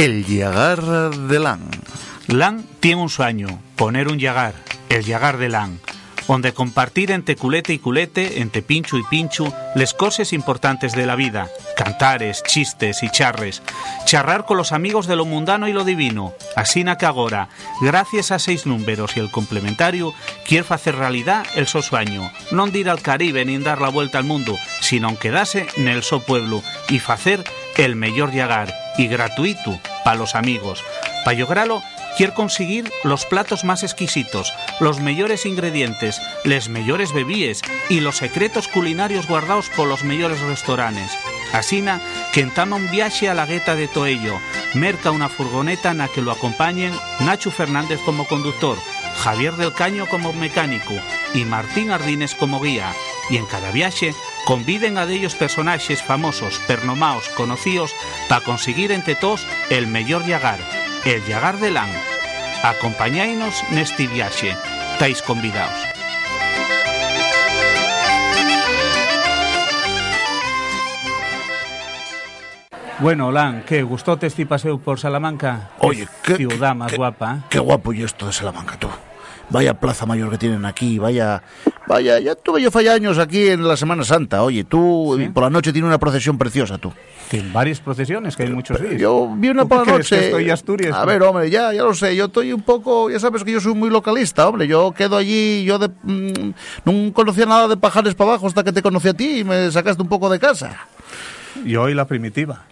El Yagar de Lan. Lan tiene un sueño, poner un Yagar, el Yagar de Lan, donde compartir entre culete y culete, entre pincho y pincho, les cosas importantes de la vida, cantares, chistes y charres, charrar con los amigos de lo mundano y lo divino, así que agora, gracias a seis números y el complementario, quiere hacer realidad el so sueño, no ir al Caribe ni dar la vuelta al mundo, sino quedarse en el so pueblo y hacer el mejor Yagar, y gratuito, para los amigos. Para lograrlo, quiere conseguir los platos más exquisitos, los mejores ingredientes, les mejores bebíes y los secretos culinarios guardados por los mejores restaurantes. Asina que entama un viaje a la gueta de Toello, merca una furgoneta en la que lo acompañen Nacho Fernández como conductor, Javier del Caño como mecánico y Martín Ardines como guía. Y en cada viaje conviden a de ellos personajes famosos, pernomaos, conocidos, para conseguir entre todos el mejor llagar, el llagar de Lan. Acompañáinos neste viaje, estáis convidados. Bueno, Lan, ¿qué? ¿Gustóte este paseo por Salamanca? Oye, qué ciudad más qué- guapa. ¿eh? Qué guapo y esto de Salamanca, tú. Vaya plaza mayor que tienen aquí, vaya... Vaya, ya tuve yo falla años aquí en la Semana Santa. Oye, tú, ¿Sí? por la noche tiene una procesión preciosa, tú. Tiene varias procesiones, que hay muchos días. Yo vi una ¿Tú por la que noche. estoy Asturias? A ver, hombre, ya, ya lo sé. Yo estoy un poco, ya sabes que yo soy muy localista, hombre. Yo quedo allí, yo de, mm, no conocía nada de pajares para abajo hasta que te conocí a ti y me sacaste un poco de casa. Y hoy la primitiva.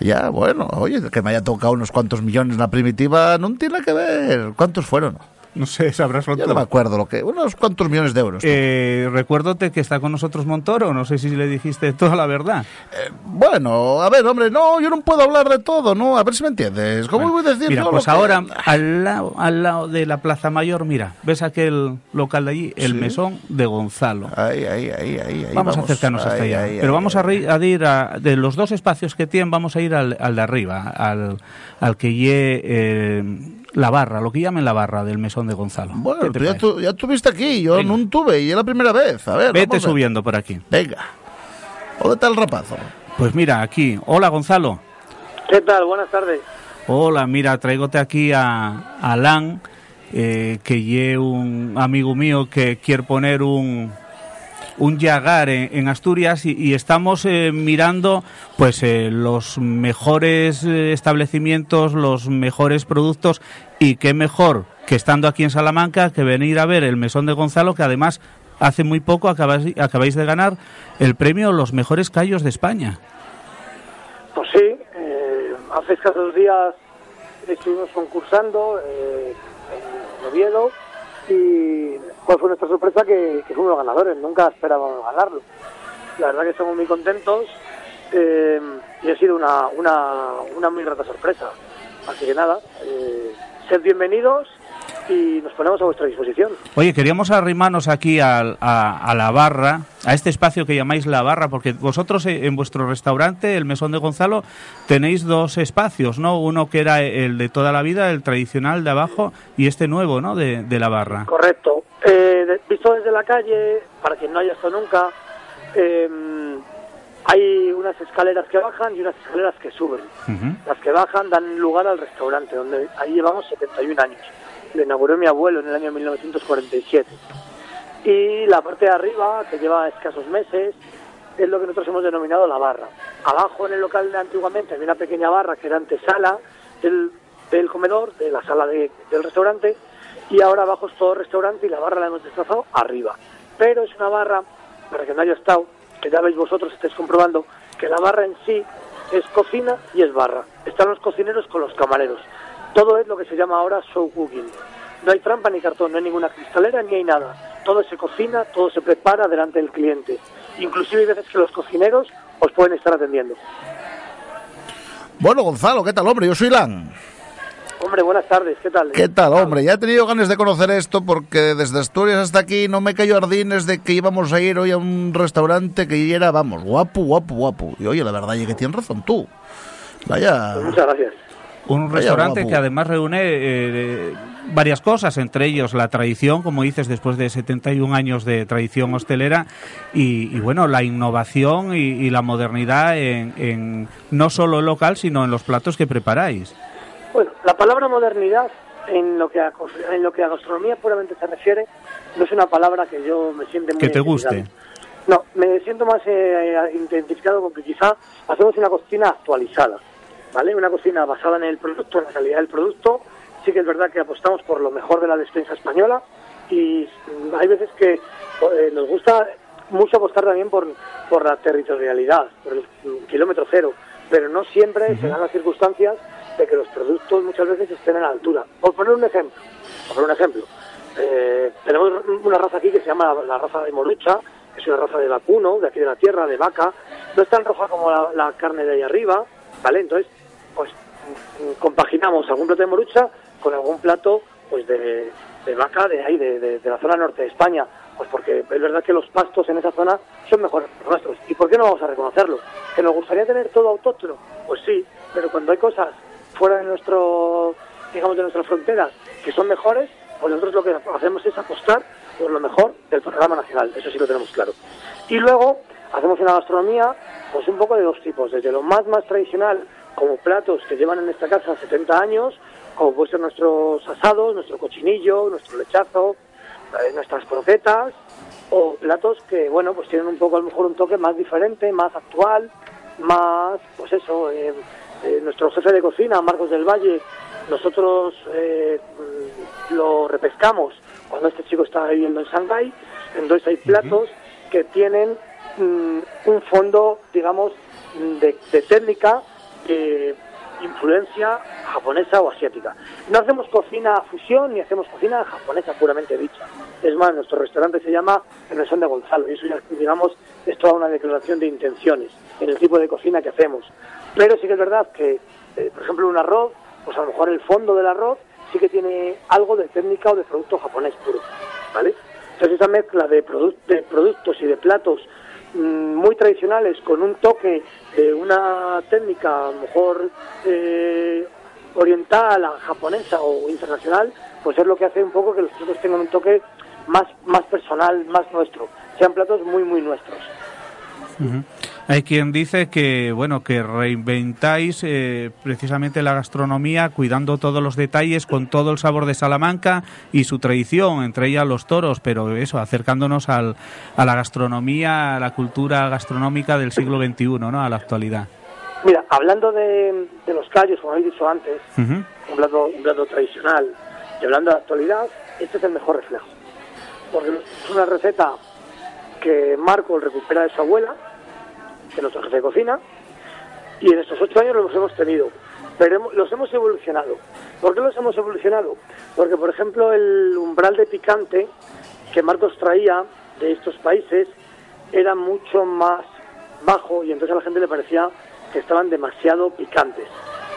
Ya, bueno, oye, que me haya tocado unos cuantos millones la primitiva no tiene que ver. ¿Cuántos fueron? No sé, sabrás lo Ya no me acuerdo lo que. Unos cuantos millones de euros. Eh, recuérdate que está con nosotros Montoro, no sé si le dijiste toda la verdad. Eh, bueno, a ver, hombre, no, yo no puedo hablar de todo, ¿no? A ver si me entiendes. ¿Cómo voy a decir Mira, pues que- ahora al lado, al lado de la Plaza Mayor, mira, ¿ves aquel local de allí? El Sí. mesón de Gonzalo. Ahí, ahí, ahí, ahí, ahí. Vamos, a acercarnos hasta allá. Pero vamos a, a ir a, de los dos espacios que tienen, vamos a ir al, al de arriba, al, al que lle eh, la barra, lo que llamen la barra del mesón de Gonzalo. Bueno, ¿Qué te tú ya, tu- ya tuviste aquí, yo Venga. no tuve y es la primera vez. A ver, Vete vamos a- subiendo por aquí. Venga. ¿Dónde está el rapazo? Pues mira, aquí. Hola, Gonzalo. ¿Qué tal? Buenas tardes. Hola, mira, traigote aquí a a Alan, eh, que lle un amigo mío que quiere poner un un Yagar en, Asturias y, estamos eh, mirando pues eh, los mejores eh, establecimientos, los mejores productos y qué mejor que estando aquí en Salamanca que venir a ver el mesón de Gonzalo que además hace muy poco acabáis, acabáis de ganar el premio Los mejores callos de España. Pues sí, eh, hace escasos días estuvimos concursando en Oviedo y cuál fue nuestra sorpresa que, fuimos los ganadores, nunca esperábamos ganarlo. La verdad que estamos muy contentos eh, y ha sido una, una, una muy grata sorpresa. Así que nada, eh, sed bienvenidos y nos ponemos a vuestra disposición. Oye, queríamos arrimarnos aquí a, a la barra, a este espacio que llamáis la barra, porque vosotros eh, en vuestro restaurante, el Mesón de Gonzalo, tenéis dos espacios, ¿no? Uno que era el de toda la vida, el tradicional de abajo, y este nuevo, ¿no? De, de la barra. Correcto. Eh, de- visto desde la calle, para quien no haya estado nunca, eh, hay unas escaleras que bajan y unas escaleras que suben. Las que bajan dan lugar al restaurante, donde ahí llevamos 71 años. Lo inauguró mi abuelo en el año 1947. Y la parte de arriba, que lleva escasos meses, es lo que nosotros hemos denominado la barra. Abajo en el local de antiguamente había una pequeña barra que era antesala del, del comedor, de la sala de- del restaurante, y ahora abajo es todo restaurante y la barra la hemos desplazado arriba. Pero es una barra, para que no haya estado, que ya veis vosotros, estáis comprobando, que la barra en sí es cocina y es barra. Están los cocineros con los camareros. Todo es lo que se llama ahora show cooking. No hay trampa ni cartón, no hay ninguna cristalera ni hay nada. Todo se cocina, todo se prepara delante del cliente. Inclusive hay veces que los cocineros os pueden estar atendiendo. Bueno, Gonzalo, ¿qué tal, hombre? Yo soy Lan. Hombre, buenas tardes, ¿qué tal? ¿Qué tal, hombre? Ya he tenido ganas de conocer esto porque desde Asturias hasta aquí no me cayó ardines de que íbamos a ir hoy a un restaurante que era, vamos, guapo, guapo, guapo. Y oye, la verdad es que tienes razón tú. Vaya... Pues muchas gracias. Un restaurante que además reúne eh, varias cosas, entre ellos la tradición, como dices, después de 71 años de tradición hostelera, y, bueno, la innovación y, la modernidad en, no solo el local, sino en los platos que preparáis. Bueno, la palabra modernidad, en lo que a, en lo que a gastronomía puramente se refiere, no es una palabra que yo me siente muy... Que te guste. No, me siento más eh, identificado con que quizá hacemos una cocina actualizada, ¿vale? Una cocina basada en el producto, en la calidad del producto. Sí que es verdad que apostamos por lo mejor de la despensa española y hay veces que eh, nos gusta mucho apostar también por, por la territorialidad, por el kilómetro cero, pero no siempre se dan las circunstancias de que los productos muchas veces estén a la altura. Por poner un ejemplo, por poner un ejemplo, eh, tenemos una raza aquí que se llama la, raza de Morucha, es una raza de vacuno, de aquí de la tierra, de vaca, no es tan roja como la, carne de ahí arriba, ¿vale? Entonces, pues compaginamos algún plato de morucha con algún plato pues de, vaca de ahí, de, la zona norte de España, pues porque es verdad que los pastos en esa zona son mejores que nuestros. ¿Y por qué no vamos a reconocerlo? ¿Que nos gustaría tener todo autóctono? Pues sí, pero cuando hay cosas fuera de nuestro, digamos, de nuestras fronteras que son mejores, pues nosotros lo que hacemos es apostar por lo mejor del programa nacional, eso sí lo tenemos claro. Y luego hacemos una gastronomía pues un poco de dos tipos, desde lo más más tradicional, como platos que llevan en esta casa 70 años, como pueden ser nuestros asados, nuestro cochinillo, nuestro lechazo, eh, nuestras croquetas, o platos que, bueno, pues tienen un poco a lo mejor un toque más diferente, más actual, más, pues eso, eh, eh, nuestro jefe de cocina, Marcos del Valle, nosotros lo repescamos cuando este chico está viviendo en Shanghái. Entonces hay platos que tienen mm, un fondo, digamos, de, técnica, de influencia japonesa o asiática. No hacemos cocina fusión ni hacemos cocina japonesa puramente dicha. Es más, nuestro restaurante se llama El Mesón de Gonzalo y eso ya, digamos, es toda una declaración de intenciones en el tipo de cocina que hacemos. Pero sí que es verdad que, eh, por ejemplo, un arroz, pues a lo mejor el fondo del arroz sí que tiene algo de técnica o de producto japonés puro, ¿vale? Entonces esa mezcla de, productos y de platos muy tradicionales con un toque de una técnica a lo mejor eh, oriental, japonesa o internacional, pues es lo que hace un poco que los platos tengan un toque más, más personal, más nuestro, sean platos muy, muy nuestros. Hay quien dice que bueno que reinventáis eh, precisamente la gastronomía cuidando todos los detalles con todo el sabor de Salamanca y su tradición, entre ellas los toros, pero eso acercándonos al, a la gastronomía, a la cultura gastronómica del siglo XXI, ¿no? A la actualidad. Mira, hablando de, los callos, como habéis dicho antes, un, plato, un plato tradicional, y hablando de la actualidad, este es el mejor reflejo. Porque es una receta que Marco recupera de su abuela, de nuestro jefe de cocina, y en estos ocho años los hemos tenido, pero los hemos evolucionado. ¿Por qué los hemos evolucionado? Porque, por ejemplo, el umbral de picante que Marcos traía de estos países era mucho más bajo y entonces a la gente le parecía que estaban demasiado picantes.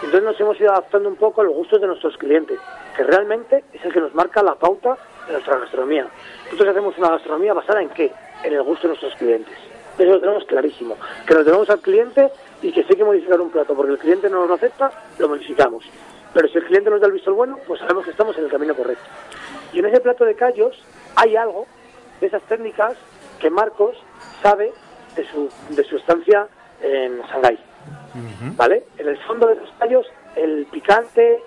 Entonces nos hemos ido adaptando un poco a los gustos de nuestros clientes, que realmente es el que nos marca la pauta de nuestra gastronomía. Nosotros hacemos una gastronomía basada en qué? En el gusto de nuestros clientes. Eso lo tenemos clarísimo. Que lo tenemos al cliente y que si hay que modificar un plato porque el cliente no nos lo acepta, lo modificamos. Pero si el cliente nos da el visto bueno, pues sabemos que estamos en el camino correcto. Y en ese plato de callos hay algo de esas técnicas que Marcos sabe de su, de su estancia en Shanghái. ¿Vale? En el fondo de los callos, el picante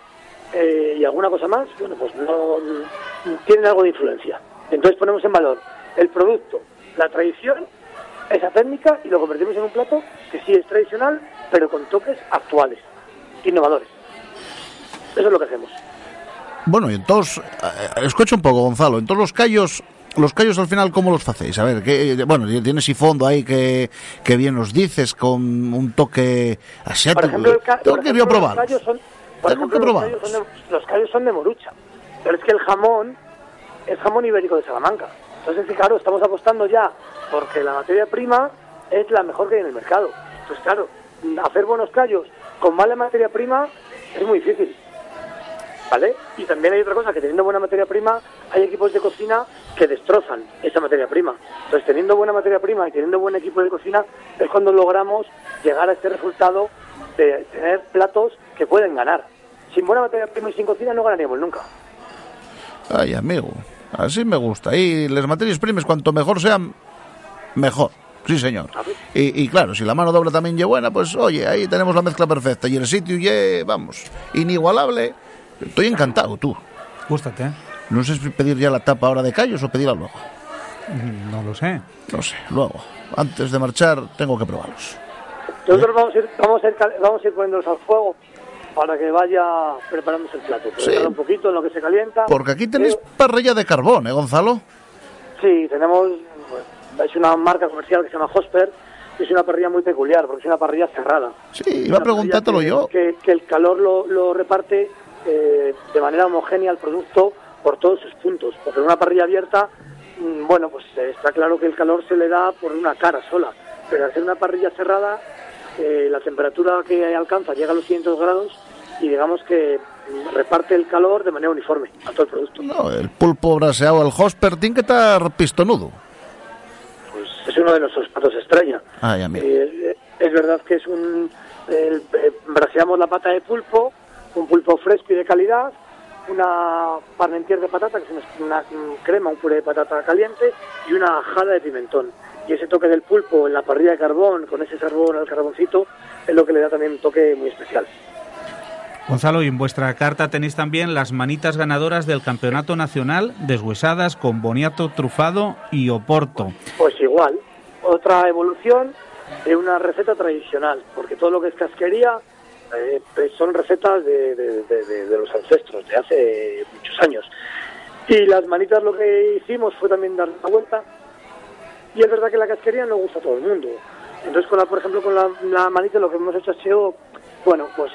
eh, y alguna cosa más, bueno, pues no tienen algo de influencia. Entonces ponemos en valor el producto, la tradición esa técnica y lo convertimos en un plato que sí es tradicional, pero con toques actuales, innovadores. Eso es lo que hacemos. Bueno, y entonces, eh, escucha un poco, Gonzalo, en todos los callos los callos al final, ¿cómo los hacéis? A ver, que, bueno, tienes y fondo ahí que, que bien nos dices, con un toque asiático. Por ejemplo, Tengo probar. Los callos son, Tengo que probar. Los callos, son de, morucha, pero es que el jamón es jamón ibérico de Salamanca. Entonces, claro, estamos apostando ya porque la materia prima es la mejor que hay en el mercado. Entonces, claro, hacer buenos callos con mala materia prima es muy difícil. ¿Vale? Y también hay otra cosa, que teniendo buena materia prima, hay equipos de cocina que destrozan esa materia prima. Entonces, teniendo buena materia prima y teniendo buen equipo de cocina, es cuando logramos llegar a este resultado de tener platos que pueden ganar. Sin buena materia prima y sin cocina no ganaríamos nunca. Ay, amigo, así me gusta. Y las materias primas, cuanto mejor sean, mejor. Sí, señor. Y, y claro, si la mano doble también es buena, pues oye, ahí tenemos la mezcla perfecta. Y el sitio vamos, inigualable. Estoy encantado, tú. Gústate, ¿eh? No sé si pedir ya la tapa ahora de callos o pedirla luego. Mm, No lo sé. No sé, luego. Antes de marchar, tengo que probarlos. Nosotros vamos a ir, vamos a ir, cal- vamos a ir poniéndolos al fuego para que vaya preparándose el plato. Sí. Un poquito en lo que se calienta. Porque aquí tenéis Eh, parrilla de carbón, ¿eh, Gonzalo? Sí, tenemos, es una marca comercial que se llama Hosper, y es una parrilla muy peculiar, porque es una parrilla cerrada. Sí, iba a preguntártelo que- yo. Que, que el calor lo, lo reparte eh, de manera homogénea el producto por todos sus puntos, porque en una parrilla abierta, mm, bueno, pues está claro que el calor se le da por una cara sola, pero al ser una parrilla cerrada, eh, la temperatura que alcanza llega a los 500 grados y digamos que reparte el calor de manera uniforme a todo el producto. No, el pulpo braseado, el hosper, tiene que estar pistonudo. Pues es uno de nuestros platos estrella. Ay, amigo. Eh, es verdad que es un. el- eh, braseamos la pata de pulpo, un pulpo fresco y de calidad, una parmentier de patata, que es una, una, crema, un puré de patata caliente, y una jada de pimentón. Y ese toque del pulpo en la parrilla de carbón, con ese sabor al carboncito, es lo que le da también un toque muy especial. Gonzalo, y en vuestra carta tenéis también las manitas ganadoras del Campeonato Nacional, deshuesadas con boniato trufado y oporto. Pues igual, otra evolución de una receta tradicional, porque todo lo que es casquería eh, pues son recetas de, de- de- de- de los ancestros, de hace muchos años. Y las manitas lo que hicimos fue también dar la vuelta, y es verdad que la casquería no gusta a todo el mundo. Entonces, con la, por ejemplo, con la, la manita lo que hemos hecho ha sido, bueno, pues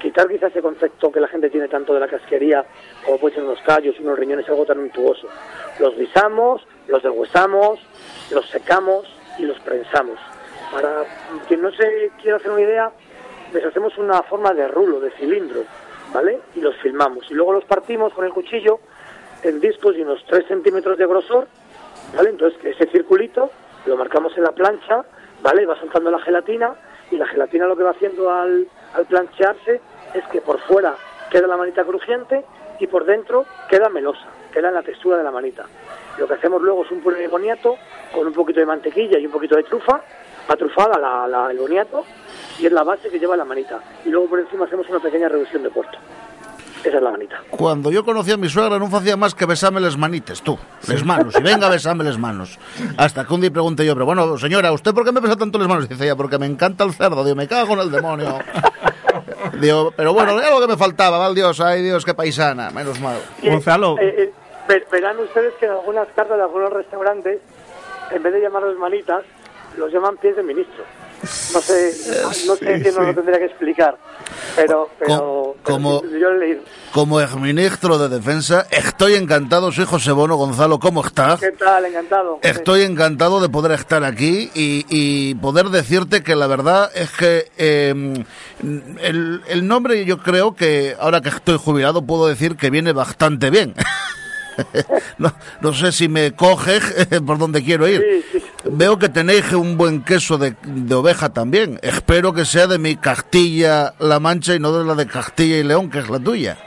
quitar quizás ese concepto que la gente tiene tanto de la casquería, como puede ser unos callos, unos riñones, algo tan untuoso. Los guisamos, los deshuesamos, los secamos y los prensamos. Para quien no se quiera hacer una idea, les hacemos una forma de rulo, de cilindro, ¿vale? Y los filmamos. Y luego los partimos con el cuchillo en discos de unos 3 centímetros de grosor, ¿vale? Entonces ese circulito lo marcamos en la plancha, ¿vale? Va soltando la gelatina y la gelatina lo que va haciendo al, al planchearse es que por fuera queda la manita crujiente y por dentro queda melosa, queda en la textura de la manita. Lo que hacemos luego es un puré de boniato con un poquito de mantequilla y un poquito de trufa, atrufada la, la- el boniato y es la base que lleva la manita. Y luego por encima hacemos una pequeña reducción de puerto. Esa es la manita. Cuando yo conocí a mi suegra no hacía más que besarme las manites, tú, las manos, y venga a besarme las manos. Hasta que un día pregunté yo, pero bueno, señora, ¿usted por qué me besa tanto las manos? Dice ella, porque me encanta el cerdo, digo, me cago en el demonio. Digo, pero bueno, era lo que me faltaba, val Dios, ay Dios, qué paisana, menos mal. Y, Gonzalo. eh, eh, ver- verán ustedes que en algunas cartas de algunos restaurantes, en vez de llamarlos manitas, los llaman pies de ministro. No sé, no sé quién nos lo tendría que explicar, pero, pero, Co- pero como- sí, yo he leído. Como exministro de Defensa, estoy encantado, soy José Bono Gonzalo, ¿cómo estás? ¿Qué tal? Encantado. Estoy encantado de poder estar aquí y, y poder decirte que la verdad es que eh, el, el nombre yo creo que ahora que estoy jubilado puedo decir que viene bastante bien. no, no sé si me coges por donde quiero ir. Sí, sí. Veo que tenéis un buen queso de, de oveja también. Espero que sea de mi Castilla-La Mancha y no de la de Castilla y León, que es la tuya.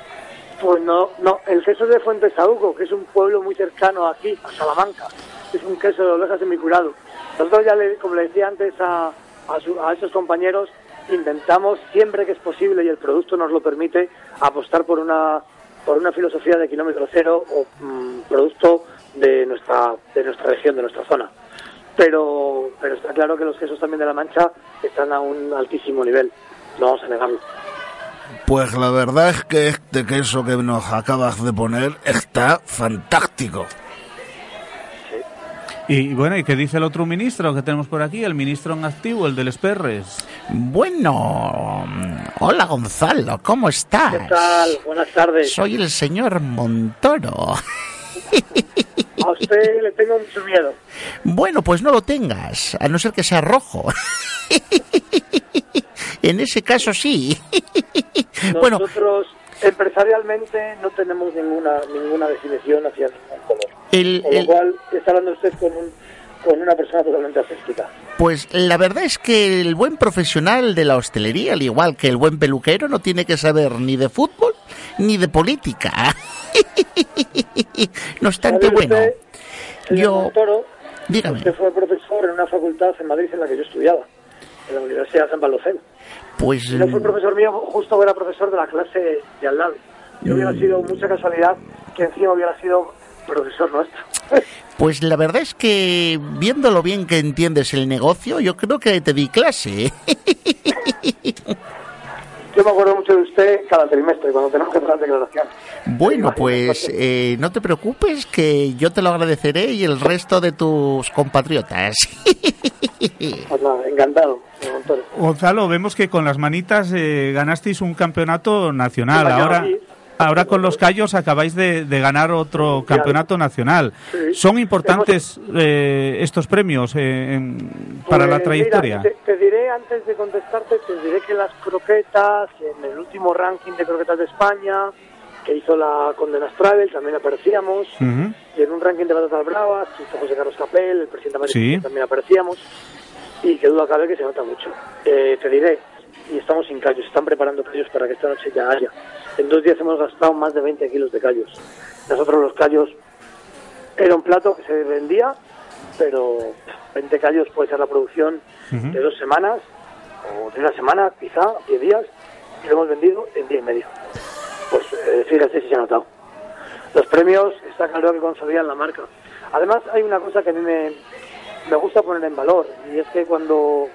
Pues no, no, el queso de Fuente Saúco, que es un pueblo muy cercano aquí, a Salamanca, es un queso de ovejas semicurado. Nosotros ya, le- como le decía antes a, a esos compañeros, intentamos siempre que es posible y el producto nos lo permite apostar por una por una filosofía de kilómetro cero o mm, producto de nuestra de nuestra región, de nuestra zona. Pero pero está claro que los quesos también de la Mancha están a un altísimo nivel, no vamos a negarlo. Pues la verdad es que este queso que nos acabas de poner está fantástico. Y bueno, ¿y qué dice el otro ministro que tenemos por aquí? El ministro en activo, el de Les Perres. Bueno, hola Gonzalo, ¿cómo estás? ¿Qué tal? Buenas tardes. Soy el señor Montoro. A usted le tengo mucho miedo. Bueno, pues no lo tengas, a no ser que sea rojo. en ese caso sí. bueno, Nosotros empresarialmente no tenemos ninguna ninguna definición hacia ningún color. el, Con lo el- cual está hablando usted con, un, con una persona totalmente aséptica. Pues la verdad es que el buen profesional de la hostelería, al igual que el buen peluquero, no tiene que saber ni de fútbol ni de política. no obstante, ¿Sabe bueno, usted, señor yo... Dígame. usted fue profesor en una facultad en Madrid en la que yo estudiaba, en la Universidad de San Paloceno. Pues... Y no fue profesor mío, justo era profesor de la clase de al lado. Yo hubiera sido mucha casualidad que encima hubiera sido profesor nuestro. Pues la verdad es que viendo lo bien que entiendes el negocio, yo creo que te di clase. Yo me acuerdo mucho de usted cada trimestre, cuando tenemos que hacer las declaraciones. Bueno, pues eh, no te preocupes que yo te lo agradeceré y el resto de tus compatriotas. Pues nada, encantado. Gonzalo, vemos que con las manitas eh, ganasteis un campeonato nacional. Sí, Ahora, sí. Ahora con los callos acabáis de, de ganar otro campeonato nacional. Sí. ¿Son importantes eh, estos premios eh, en- para la Pues, trayectoria? mira, te, te diré, antes de contestarte, te diré que las croquetas, en el último ranking de croquetas de España, que hizo la Condenas Travel, también aparecíamos. Ujú. Y en un ranking de patatas bravas, que hizo José Carlos Capel, el presidente Sí. también aparecíamos. Y que duda cabe que se nota mucho. Eh, te diré, y estamos sin callos, están preparando callos para que esta noche ya haya. En dos días hemos gastado más de 20 kilos de callos. Nosotros los callos era un plato que se vendía, pero 20 callos puede ser la producción de dos semanas, o de una semana, quizá, 10 días, y lo hemos vendido en día y medio. Pues eh, fíjate si se ha notado. Los premios está claro que consolidan la marca. Además, hay una cosa que a mí me, me gusta poner en valor, y es que cuando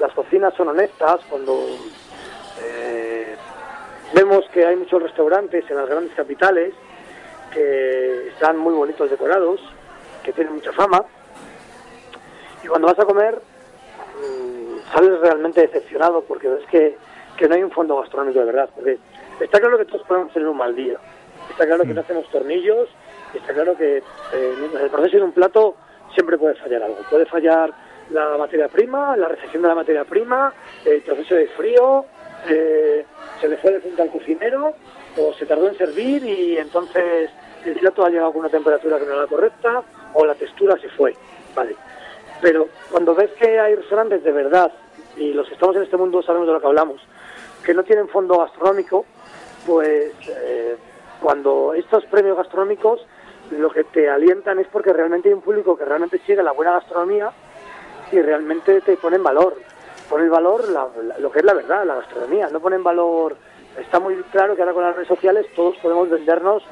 las cocinas son honestas, cuando eh, vemos que hay muchos restaurantes en las grandes capitales que están muy bonitos decorados, que tienen mucha fama, y cuando vas a comer mm, sales realmente decepcionado porque ves que, que no hay un fondo gastronómico de verdad. Porque está claro que todos podemos tener un mal día, está claro que no hacemos tornillos, está claro que eh, en el proceso de un plato siempre puede fallar algo. Puede fallar la materia prima, la recepción de la materia prima, el proceso de frío, eh, se le fue de punta al cocinero o se tardó en servir y entonces el plato ha llegado con una temperatura que no era la correcta o la textura se fue. Vale. Pero cuando ves que hay restaurantes de verdad, y los que estamos en este mundo sabemos de lo que hablamos, que no tienen fondo gastronómico, pues eh, cuando estos premios gastronómicos lo que te alientan es porque realmente hay un público que realmente sigue la buena gastronomía y realmente te pone en valor. Pone en valor la- la- lo que es la verdad, la gastronomía. No pone en valor. Está muy claro que ahora con las redes sociales todos podemos vendernos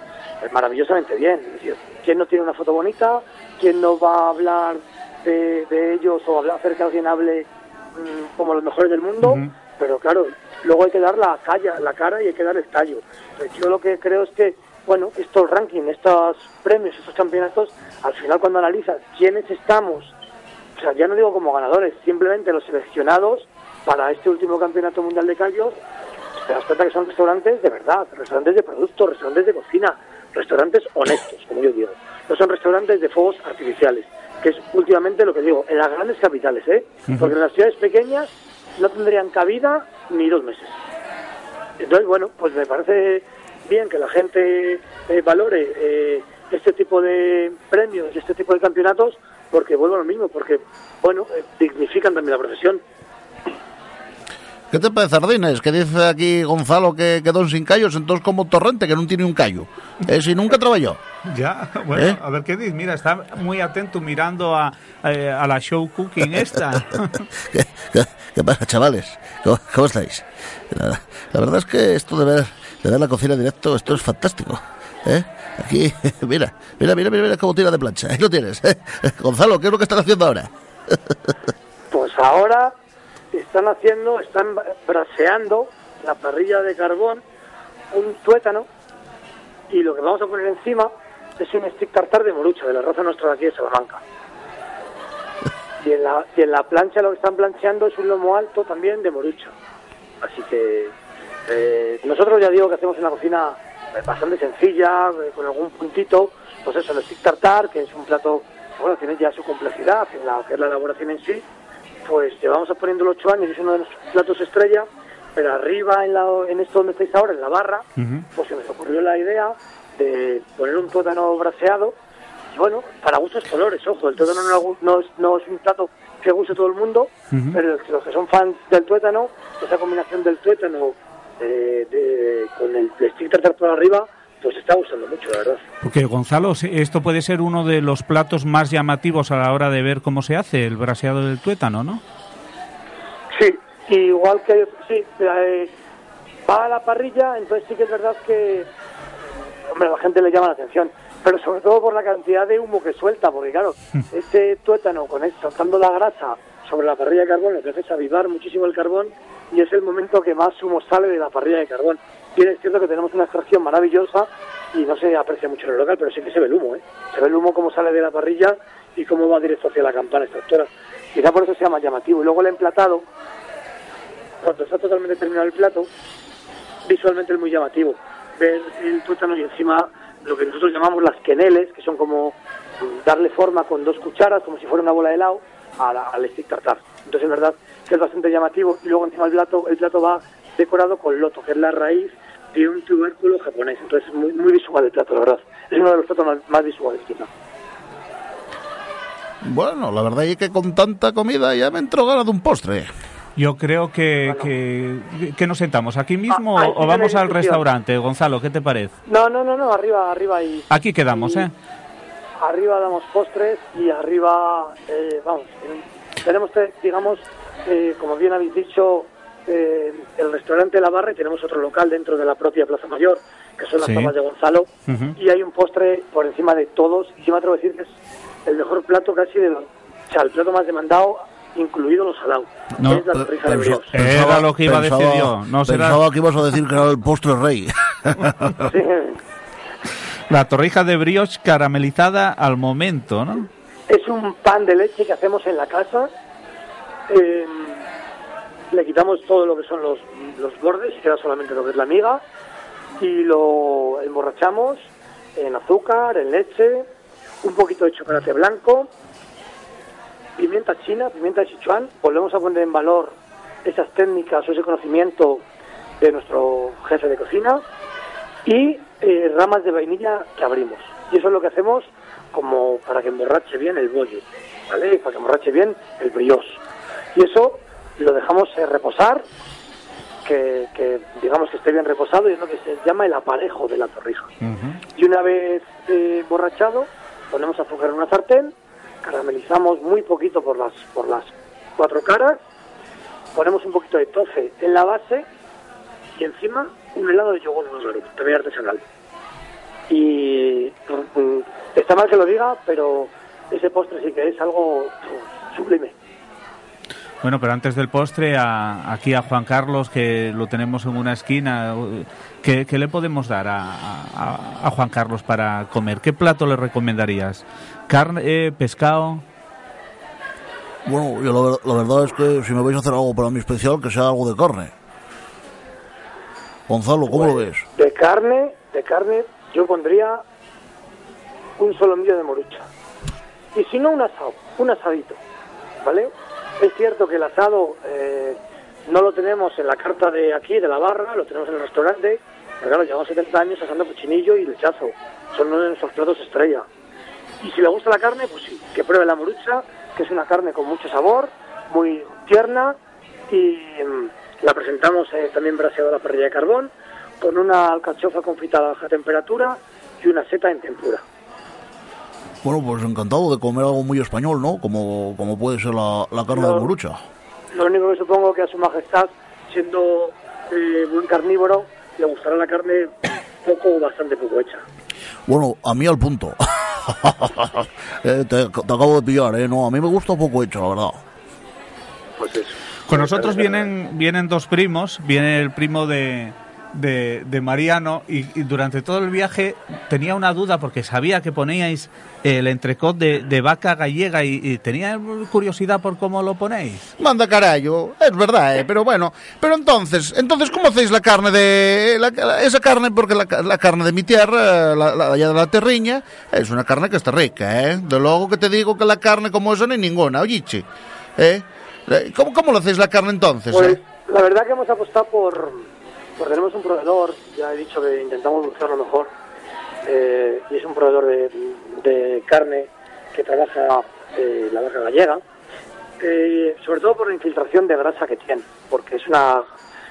eh, maravillosamente bien. Es decir, ¿quién no tiene una foto bonita? ¿Quién no va a hablar de, de ellos o hablar, hacer que alguien hable mm, como los mejores del mundo? Pero claro, luego hay que dar la, calla, la cara y hay que dar el tallo. Entonces, yo lo que creo es que, bueno, estos rankings, estos premios, estos campeonatos, al final cuando analizas quiénes estamos sea, ya no digo como ganadores, simplemente los seleccionados para este último campeonato mundial de callos, te das cuenta que son restaurantes de verdad, restaurantes de productos, restaurantes de cocina, restaurantes honestos, como yo digo. No son restaurantes de fuegos artificiales, que es últimamente lo que digo, en las grandes capitales, ¿eh? Porque en las ciudades pequeñas no tendrían cabida ni dos meses. Entonces, bueno, pues me parece bien que la gente eh, valore eh, este tipo de premios y este tipo de campeonatos, porque vuelvo a lo mismo, porque, bueno, eh, dignifican también la profesión. ¿Qué te parece, Ardines? Que dice aquí Gonzalo que quedó sin callos, entonces como Torrente, que no tiene un callo. Eh, si nunca trabajó. Ya, bueno, ¿Eh? a ver qué dices. Mira, está muy atento mirando a, eh, a la show cooking esta. ¿Qué, qué- qué pasa, chavales? ¿Cómo, cómo estáis? La, la verdad es que esto de ver, de ver la cocina en directo, esto es fantástico. ¿Eh? Aquí, mira, mira, mira, mira, cómo tira de plancha. Ahí lo tienes. ¿eh? Gonzalo, ¿qué es lo que están haciendo ahora? Pues ahora están haciendo, están braseando la parrilla de carbón un tuétano y lo que vamos a poner encima es un stick tartar de morucha, de la raza nuestra de aquí de Salamanca. Y en la, y en la plancha lo que están plancheando es un lomo alto también de morucha. Así que eh, nosotros ya digo que hacemos una cocina eh, bastante sencilla, eh, con algún puntito, pues eso, el stick tartar, que es un plato, bueno, tiene ya su complejidad en la que es la elaboración en sí, pues llevamos poniéndolo ocho años, es uno de los platos estrella, pero arriba en, la, en esto donde estáis ahora, en la barra, pues se nos ocurrió la idea de poner un tuétano braseado, y bueno, para gustos colores, ojo, el tuétano no, no es, no es un plato que guste todo el mundo, pero los que son fans del tuétano, esa combinación del tuétano eh, de- con el stick tartar por arriba, pues está gustando mucho, la verdad. Porque Gonzalo, esto puede ser uno de los platos más llamativos a la hora de ver cómo se hace el braseado del tuétano, ¿no? Sí, igual que sí, eh, va a la parrilla, entonces sí que es verdad que hombre, a la gente le llama la atención, pero sobre todo por la cantidad de humo que suelta, porque claro, ese tuétano con soltando la grasa sobre la parrilla de carbón, que hace avivar muchísimo el carbón y es el momento que más humo sale de la parrilla de carbón. Bien es cierto que tenemos una extracción maravillosa y no se aprecia mucho en el local, pero sí que se ve el humo, ¿eh? Se ve el humo cómo sale de la parrilla y cómo va directo hacia la campana extractora. Quizá por eso sea más llamativo. Y luego el emplatado, cuando está totalmente terminado el plato, visualmente es muy llamativo. Ver el tuétano y encima lo que nosotros llamamos las queneles, que son como darle forma con dos cucharas, como si fuera una bola de helado, a la- al stick tartar. Entonces es verdad que es bastante llamativo y luego encima el plato, el plato va decorado con loto, que es la raíz de un tubérculo japonés. Entonces es muy, muy visual el plato, la verdad. Es uno de los platos más, más visuales quizá. Bueno, la verdad es que con tanta comida ya me entró ganas de un postre. Yo creo que, que, que nos sentamos aquí mismo Ah, ahí sí o vamos al restaurante. Gonzalo, ¿qué te parece? No, no, no, no, arriba, arriba y Aquí quedamos, ¿eh? arriba damos postres y arriba, eh, vamos, tenemos, te- digamos, eh, como bien habéis dicho, eh, el restaurante La Barra y tenemos otro local dentro de la propia Plaza Mayor, que son las Sí. tapas de Gonzalo, y hay un postre por encima de todos, y yo me atrevo a decir que es el mejor plato casi de los, o sea, el plato más demandado, incluido los salados, No, es la torrija de brioche. Era lo que iba a decir pensaba- yo, no será- Pensaba que ibas a decir que era el postre rey. Sí. La torrija de brioche caramelizada al momento, ¿no? Es un pan de leche que hacemos en la casa. Eh, le quitamos todo lo que son los, los bordes queda solamente lo que es la miga. Y lo emborrachamos en azúcar, en leche, un poquito de chocolate blanco, pimienta china, pimienta de Sichuan. Volvemos a poner en valor esas técnicas o ese conocimiento de nuestro jefe de cocina y eh, ramas de vainilla que abrimos. Y eso es lo que hacemos como para que emborrache bien el bollo, ¿vale? Para que emborrache bien el brioche. Y eso lo dejamos eh, reposar, que, que digamos que esté bien reposado y es lo que se llama el aparejo de la torrija. Y una vez eh, emborrachado, ponemos azúcar en una sartén, caramelizamos muy poquito por las, por las cuatro caras, ponemos un poquito de tofe en la base y encima un helado de yogur búlgaro, también artesanal. Y mm, mm, está mal que lo diga, pero ese postre sí que es algo sublime. Bueno, pero antes del postre, a- aquí a Juan Carlos, que lo tenemos en una esquina, ¿qué, qué le podemos dar a, a- a Juan Carlos para comer? ¿Qué plato le recomendarías? ¿Carne, eh, pescado? Bueno, yo la, ver- la verdad es que si me vais a hacer algo para mi especial, que sea algo de carne. Gonzalo, ¿cómo lo ves? De carne, de carne, yo pondría un solomillo de morucha. Y si no, un asado, un asadito, ¿vale? Es cierto que el asado eh, no lo tenemos en la carta de aquí, de la barra, lo tenemos en el restaurante, pero claro, llevamos 70 años asando cochinillo y lechazo. Son uno de nuestros platos estrella. Y si le gusta la carne, pues sí, que pruebe la morucha, que es una carne con mucho sabor, muy tierna y mm, la presentamos eh, también braseada a la parrilla de carbón con una alcachofa confitada a baja temperatura y una seta en tempura. Bueno, pues encantado de comer algo muy español, ¿no? Como, como puede ser la, la carne de morucha. Lo único que supongo que a su majestad, siendo eh, buen carnívoro, le gustará la carne poco o bastante poco hecha. Bueno, a mí al punto. Eh, te, te acabo de pillar, ¿eh? No, a mí me gusta poco hecho, la verdad. Pues eso. Con nosotros vienen, vienen dos primos, viene el primo de, de, de Mariano y, y durante todo el viaje tenía una duda porque sabía que poníais el entrecot de, de vaca gallega y, y tenía curiosidad por cómo lo ponéis. Manda carallo, es verdad, ¿eh? pero bueno. Pero entonces, entonces ¿cómo hacéis la carne de... la- la- esa carne, porque la, la carne de mi tierra, la, la, allá de la terriña, es una carne que está rica, ¿eh? De luego que te digo que la carne como esa no hay ninguna, oyiche. ¿Eh? Eh, ¿Cómo, ¿Cómo lo hacéis la carne entonces? Pues eh? la verdad que hemos apostado por, por tenemos un proveedor, ya he dicho que intentamos buscarlo mejor, eh, y es un proveedor de, carne que trabaja eh, la vaca gallega, eh, sobre todo por la infiltración de grasa que tiene, porque es una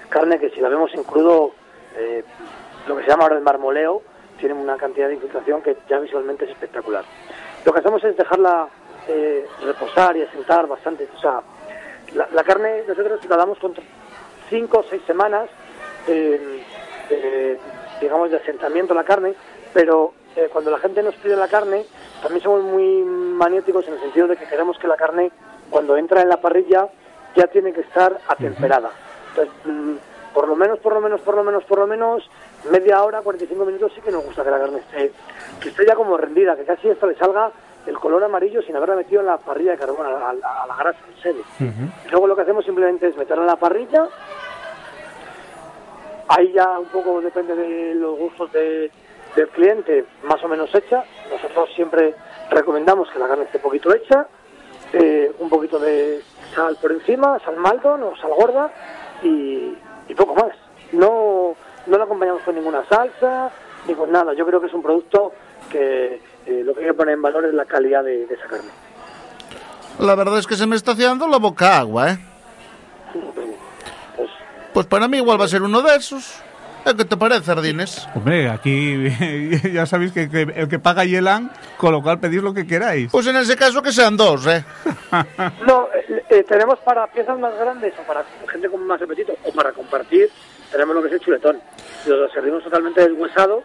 carne que si la vemos en crudo, lo que se llama ahora el marmoleo, tiene una cantidad de infiltración que ya visualmente es espectacular. Lo que hacemos es dejarla reposar y asentar bastante. O sea, la, la carne nosotros la damos con cinco o seis semanas, eh, eh, digamos, de asentamiento a la carne, pero eh, cuando la gente nos pide la carne, también somos muy maniáticos en el sentido de que queremos que la carne, cuando entra en la parrilla, ya tiene que estar atemperada. Entonces, mm, por lo menos, por lo menos, por lo menos, por lo menos, media hora, 45 minutos sí que nos gusta que la carne esté, que esté ya como rendida, que casi esto le salga el color amarillo sin haberla metido en la parrilla de carbón, a, la- a la- grasa, en serio. Luego lo que hacemos simplemente es meterla en la parrilla, ahí ya un poco depende de los gustos de- del cliente, más o menos hecha. Nosotros siempre recomendamos que la carne esté poquito hecha, eh, un poquito de sal por encima, sal maldon o sal gorda y, poco más. No, no lo acompañamos con ninguna salsa ni con nada. Yo creo que es un producto que eh, lo que hay que poner en valor es la calidad de, de esa carne. La verdad es que se me está haciendo la boca agua, ¿eh? Pues para mí igual va a ser uno de esos. ¿Eh, ¿Qué te parece, Ardines? Hombre, aquí ya sabéis que, que el que paga Yelan, con lo cual pedís lo que queráis. Pues en ese caso que sean dos, ¿eh? No, eh, eh, tenemos para piezas más grandes o para gente con más apetito o para compartir, tenemos lo que es el chuletón. Lo servimos totalmente deshuesado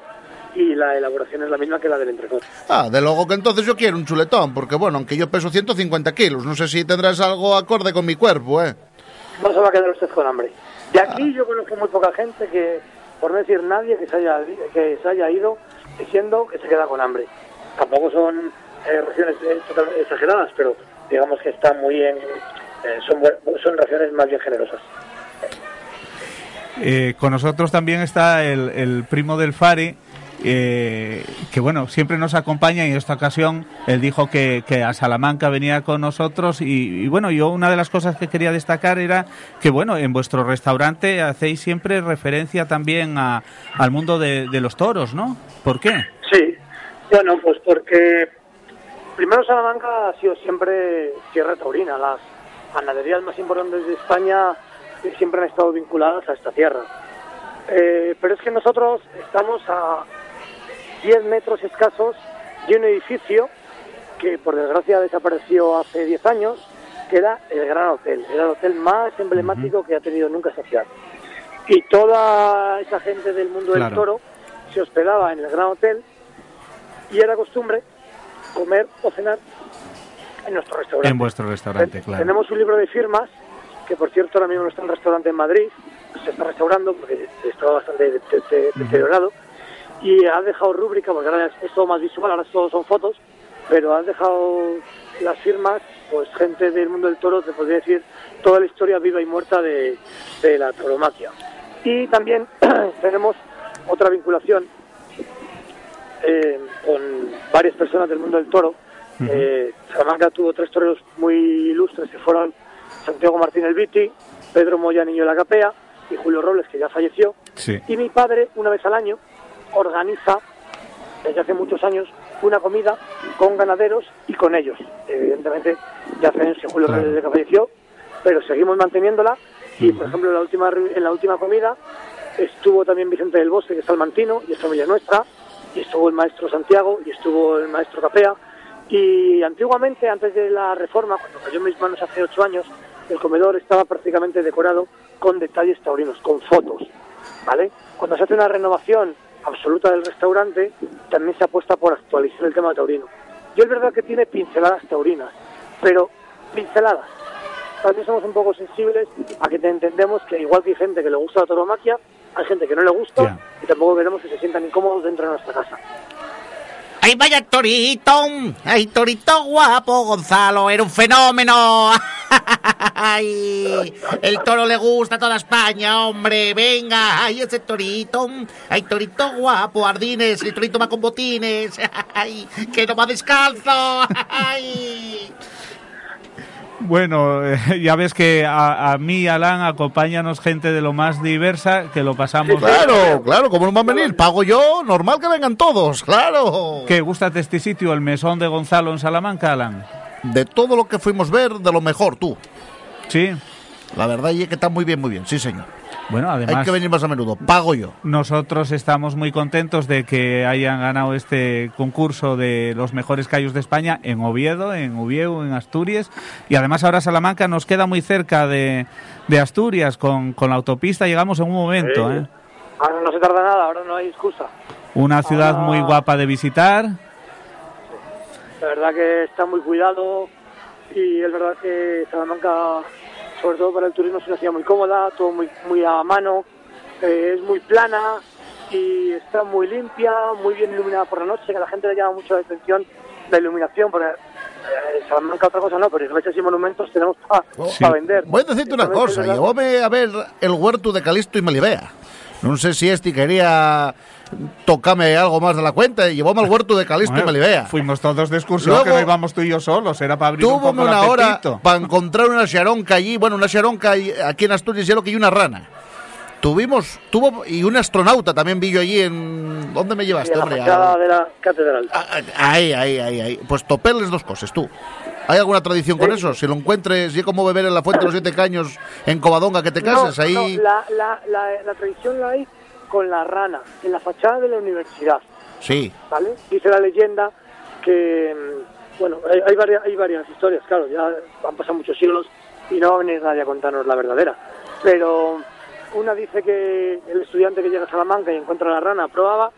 y la elaboración es la misma que la del entrecot. Ah, de luego que entonces yo quiero un chuletón, porque bueno, aunque yo peso 150 kilos, no sé si tendrás algo acorde con mi cuerpo, ¿eh? No se va a quedar usted con hambre. De aquí yo conozco muy poca gente que, por no decir nadie, que se haya, que se haya ido diciendo que se queda con hambre. Tampoco son eh, raciones eh, exageradas, pero digamos que está muy en... eh, son, son raciones más bien generosas. Eh, con nosotros también está el, el primo del Fari, eh, que bueno, siempre nos acompaña y en esta ocasión él dijo que, a Salamanca venía con nosotros y, y bueno, yo una de las cosas que quería destacar era que bueno, en vuestro restaurante hacéis siempre referencia también a, al mundo de, los toros, ¿no? ¿Por qué? Sí, bueno, pues porque primero Salamanca ha sido siempre tierra taurina. Las ganaderías más importantes de España siempre han estado vinculadas a esta tierra. Eh, pero es que nosotros estamos a 10 metros escasos de un edificio que por desgracia desapareció hace 10 años, que era el Gran Hotel. Era el hotel más emblemático que ha tenido nunca esa ciudad. Y toda esa gente del mundo Claro. del toro se hospedaba en el Gran Hotel y era costumbre comer o cenar en nuestro restaurante. En vuestro restaurante, Ten- claro. Tenemos un libro de firmas, que por cierto ahora mismo no está en el restaurante en Madrid, se está restaurando porque estaba bastante de- de- de- deteriorado, y ha dejado rúbrica, porque ahora es, todo más visual, ahora todo son fotos, pero ha dejado las firmas, pues gente del mundo del toro, te podría decir, toda la historia viva y muerta de, de la tauromaquia. Y también tenemos otra vinculación eh, con varias personas del mundo del toro. Eh, Salamanca tuvo tres toreros muy ilustres que fueron Santiago Martín El Viti, Pedro Moya Niño de la Capea y Julio Robles, que ya falleció. Sí. Y mi padre, una vez al año, organiza, desde hace muchos años, una comida con ganaderos y con ellos. Evidentemente, ya hace años que Julio Claro. Robles ya falleció, pero seguimos manteniéndola. Y, por ejemplo, en la última, en la última comida estuvo también Vicente del Bosque, que es salmantino, y es familia nuestra, y estuvo el maestro Santiago, y estuvo el maestro Capea. Y antiguamente, antes de la reforma, cuando cayó en mis manos hace ocho años, el comedor estaba prácticamente decorado con detalles taurinos, con fotos, ¿vale? Cuando se hace una renovación absoluta del restaurante, también se apuesta por actualizar el tema taurino. Yo es verdad que tiene pinceladas taurinas, pero pinceladas. También somos un poco sensibles a que te entendemos que igual que hay gente que le gusta la tauromaquia, hay gente que no le gusta y tampoco queremos que se sientan incómodos dentro de nuestra casa. ¡Ay, vaya torito! ¡Ay, torito guapo! Gonzalo, era un fenómeno. ¡Ay! El toro le gusta a toda España, hombre. Venga, ¡ay, ese torito! ¡Ay, torito guapo! Ardines, el torito va con botines. ¡Ay, que no va descalzo! ¡Ay! Bueno, eh, ya ves que a, a mí Alan acompáñanos gente de lo más diversa, que lo pasamos... Claro, claro, ¿cómo no van a venir? Pago yo, normal que vengan todos, claro. ¿Qué gustate este sitio, el mesón de Gonzalo en Salamanca, Alan? De todo lo que fuimos ver, de lo mejor, tú. Sí. La verdad y es que está muy bien, muy bien, sí, señor. Bueno, Hay además que venir más a menudo. Pago yo. nosotros estamos muy contentos de que hayan ganado este concurso de los mejores callos de España en Oviedo, en Uvieu, en Asturias. Y además ahora Salamanca nos queda muy cerca de, de Asturias. Con, con la autopista llegamos en un momento. Sí. ¿eh? Ahora no se tarda nada, ahora no hay excusa. Una ciudad Ah. muy guapa de visitar. La verdad que está muy cuidado y es verdad que Salamanca, sobre todo para el turismo, es una ciudad muy cómoda, todo muy, muy a mano, eh, es muy plana y está muy limpia, muy bien iluminada por la noche, que a la gente le llama mucho la atención la iluminación, porque eh, Salamanca otra cosa no, pero iglesias y monumentos tenemos para Sí. vender. Voy a decirte una cosa. Llevóme a ver el huerto de Calisto y Melibea. No sé si este quería tocarme algo más de la cuenta. y Llevóme al huerto de Calisto y Bueno, Melibea. Fuimos todos de excursión, Luego- que no íbamos tú y yo solos, era para abrir un poco el una hora para encontrar una charonca allí. Bueno, una charonca y- aquí en Asturias, ya lo que hay una rana. Tuvimos, tuvo, y un astronauta también vi yo allí en. ¿Dónde me y llevaste, en la hombre? A- de la catedral. a- a- Ahí, ahí, ahí, ahí. Pues toperles dos cosas, tú. ¿Hay alguna tradición con eso? Si lo encuentres, y como beber en la fuente de los siete caños en Covadonga que te cases, No, ahí. no, la, la, la, la tradición la hay con la rana, en la fachada de la universidad. Sí. ¿vale? Dice la leyenda que, mm, bueno, hay, hay, varias, hay varias historias, claro, ya han pasado muchos siglos y no va a venir nadie a contarnos la verdadera. Pero una dice que el estudiante que llega a Salamanca y encuentra la rana probaba,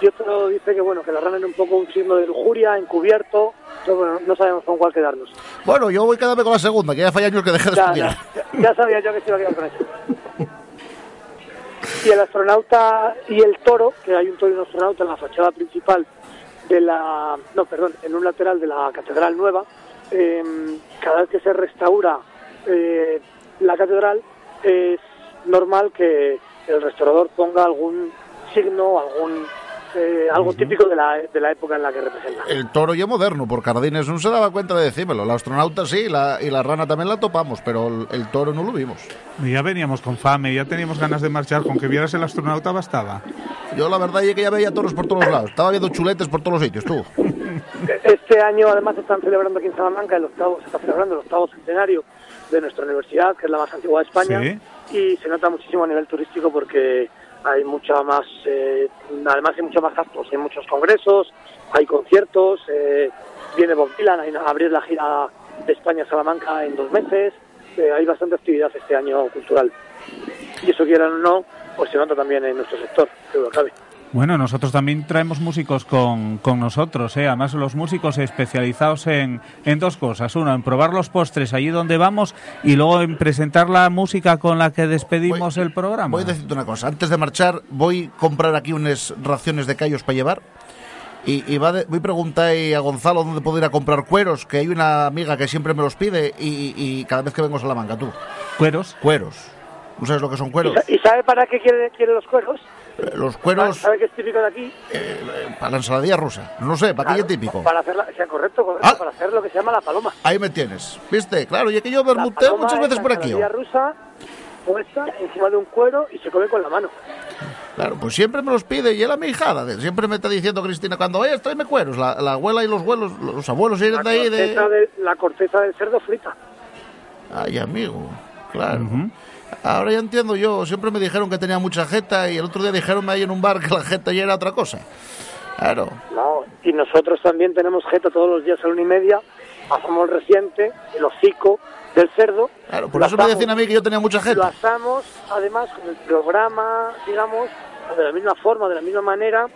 y otro dice que, bueno, que la rana era un poco un signo de lujuria, encubierto, pero bueno, no sabemos con cuál quedarnos. Bueno, yo voy a quedarme con la segunda, que ya hace años que dejé de Ya, estudiar. ya, ya sabía yo que se iba a quedar con eso. Y el astronauta y el toro, que hay un toro y un astronauta en la fachada principal de la. No, perdón, en un lateral de la Catedral Nueva. eh, cada vez que se restaura eh, la catedral, es normal que el restaurador ponga algún signo, algún. Eh, algo típico de la, de la época en la que representa. El toro ya moderno, por Cardines no se daba cuenta de decírmelo. La astronauta sí, la, y la rana también la topamos, pero el, el toro no lo vimos. Ya veníamos con fame, ya teníamos ganas de marchar, con que vieras el astronauta bastaba. Yo la verdad es que ya veía toros por todos lados. Estaba viendo chuletes por todos los sitios, tú. Este año además están celebrando aquí en Salamanca el octavo, se está celebrando el octavo centenario de nuestra universidad, que es la más antigua de España, Sí. y se nota muchísimo a nivel turístico porque hay mucha más, eh, además hay mucha más gastos, hay muchos congresos, hay conciertos, eh, viene Bob Dylan a abrir la gira de España a Salamanca en dos meses, eh, hay bastante actividad este año cultural. Y eso quieran o no, pues se nota también en nuestro sector, que lo cabe. Bueno, nosotros también traemos músicos con, con nosotros, ¿eh? además los músicos especializados en, en dos cosas. Uno, en probar los postres allí donde vamos y luego en presentar la música con la que despedimos el programa. Voy a decirte una cosa. Antes de marchar, voy a comprar aquí unas raciones de callos para llevar. Y, y va de- voy a preguntar a Gonzalo dónde puedo ir a comprar cueros, que hay una amiga que siempre me los pide y, y cada vez que vengo a Salamanca, tú. Cueros. Cueros. ¿No sabes lo que son ¿Y, cueros? sa- y sabe para qué quiere, quiere los cueros? Los cueros ¿Sabe qué es típico de aquí? eh, para la ensaladilla rusa. No sé, ¿para qué es Claro, típico? Para hacer, la, sea, correcto, correcto, Ah. para hacer lo que se llama la paloma. Ahí me tienes. ¿Viste? Claro, y es que yo La bermuteo muchas es veces la por aquí. ensaladilla ¿o? rusa puesta encima de un cuero y se come con la mano. Claro, pues siempre me los pide y él mi hijada. Siempre me está diciendo Cristina, cuando vayas tráeme cueros. La, la abuela y los abuelos, los abuelos La vienen de ahí de... de, la corteza del cerdo frita. Ay, amigo, claro. Ahora ya entiendo yo, siempre me dijeron que tenía mucha jeta y el otro día dijeronme ahí en un bar que la jeta ya era otra cosa. Claro, No, y nosotros también tenemos jeta todos los días a la una y media, hacemos el reciente, el hocico del cerdo. claro, por lo eso me decían a mí que yo tenía mucha Lo jeta. asamos, además, con el programa, digamos, de la misma forma, de la misma manera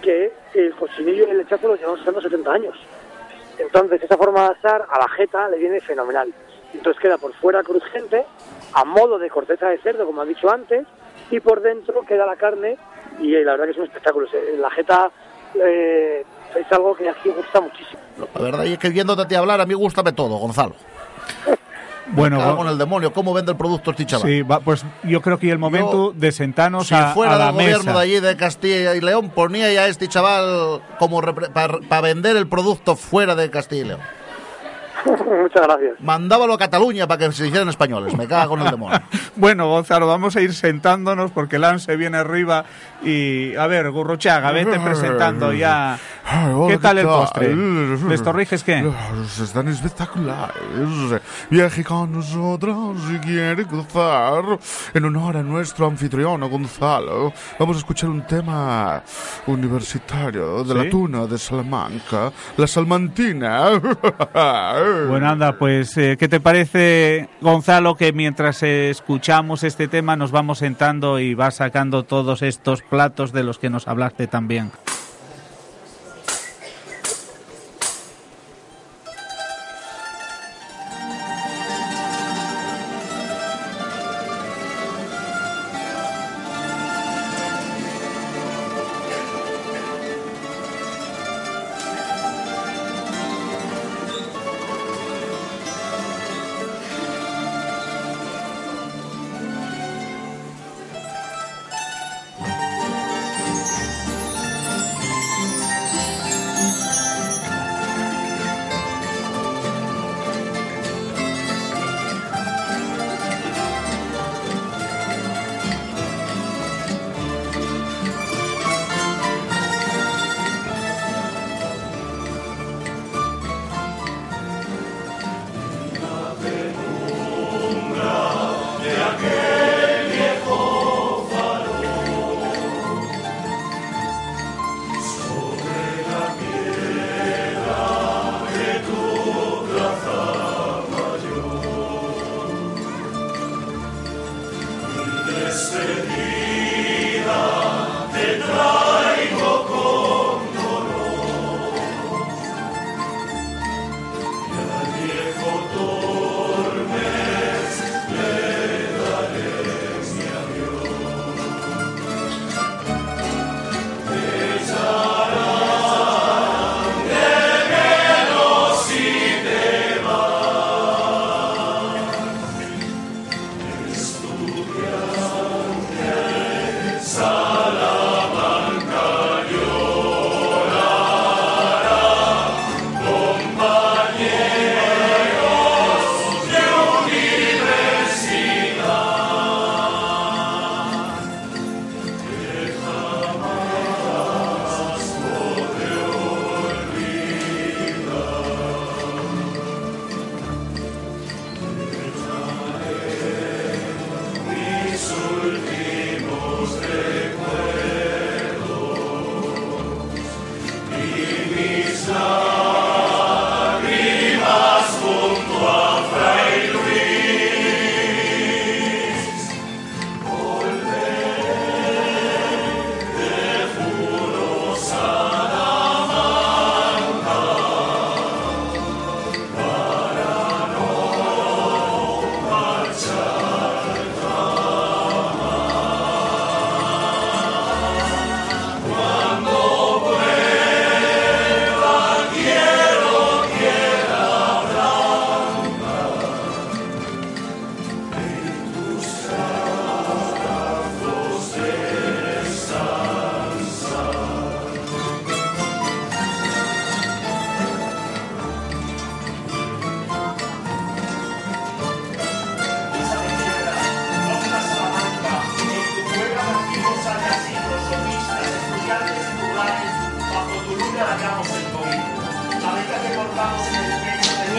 que el cochinillo y el lechazo los llevamos usando 70 años. Entonces, esa forma de asar a la jeta le viene fenomenal. Entonces queda por fuera crujiente, a modo de corteza de cerdo, como he dicho antes, y por dentro queda la carne, y eh, la verdad que es un espectáculo. La jeta eh, es algo que aquí gusta muchísimo. La verdad es que viéndote a ti hablar, a mí gustame todo, Gonzalo. Bueno, con el demonio, ¿cómo vende el producto este chaval? sí, va, pues yo creo que el momento de sentarnos Si a, fuera a la del gobierno mesa. de allí, de Castilla y León, ponía ya a este chaval como para vender el producto fuera de Castilla y León. Muchas gracias. Mandábalo a Cataluña para que se hicieran españoles. Me cago en el demonio. Bueno, Gonzalo, vamos a ir sentándonos porque Lance viene arriba y, a ver, Gurruchaga, vete presentando ya ¿Qué tal el postre? ¿Les torriges qué? Están espectaculares. Viaje con nosotros si quiere gozar. En honor a nuestro anfitrión, Gonzalo, vamos a escuchar un tema universitario de ¿Sí? la tuna de Salamanca, la salmantina. Bueno, anda, pues, eh, ¿qué te parece, Gonzalo, que mientras escuchamos este tema nos vamos sentando y vas sacando todos estos platos de los que nos hablaste también?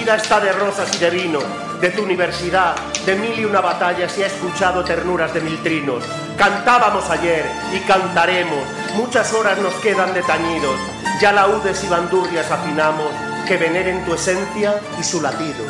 Vida está de rosas y de vino, de tu universidad, de mil y una batallas y ha escuchado ternuras de mil trinos. Cantábamos ayer y cantaremos, muchas horas nos quedan de tañidos, ya laúdes y bandurrias afinamos, que veneren tu esencia y su latido.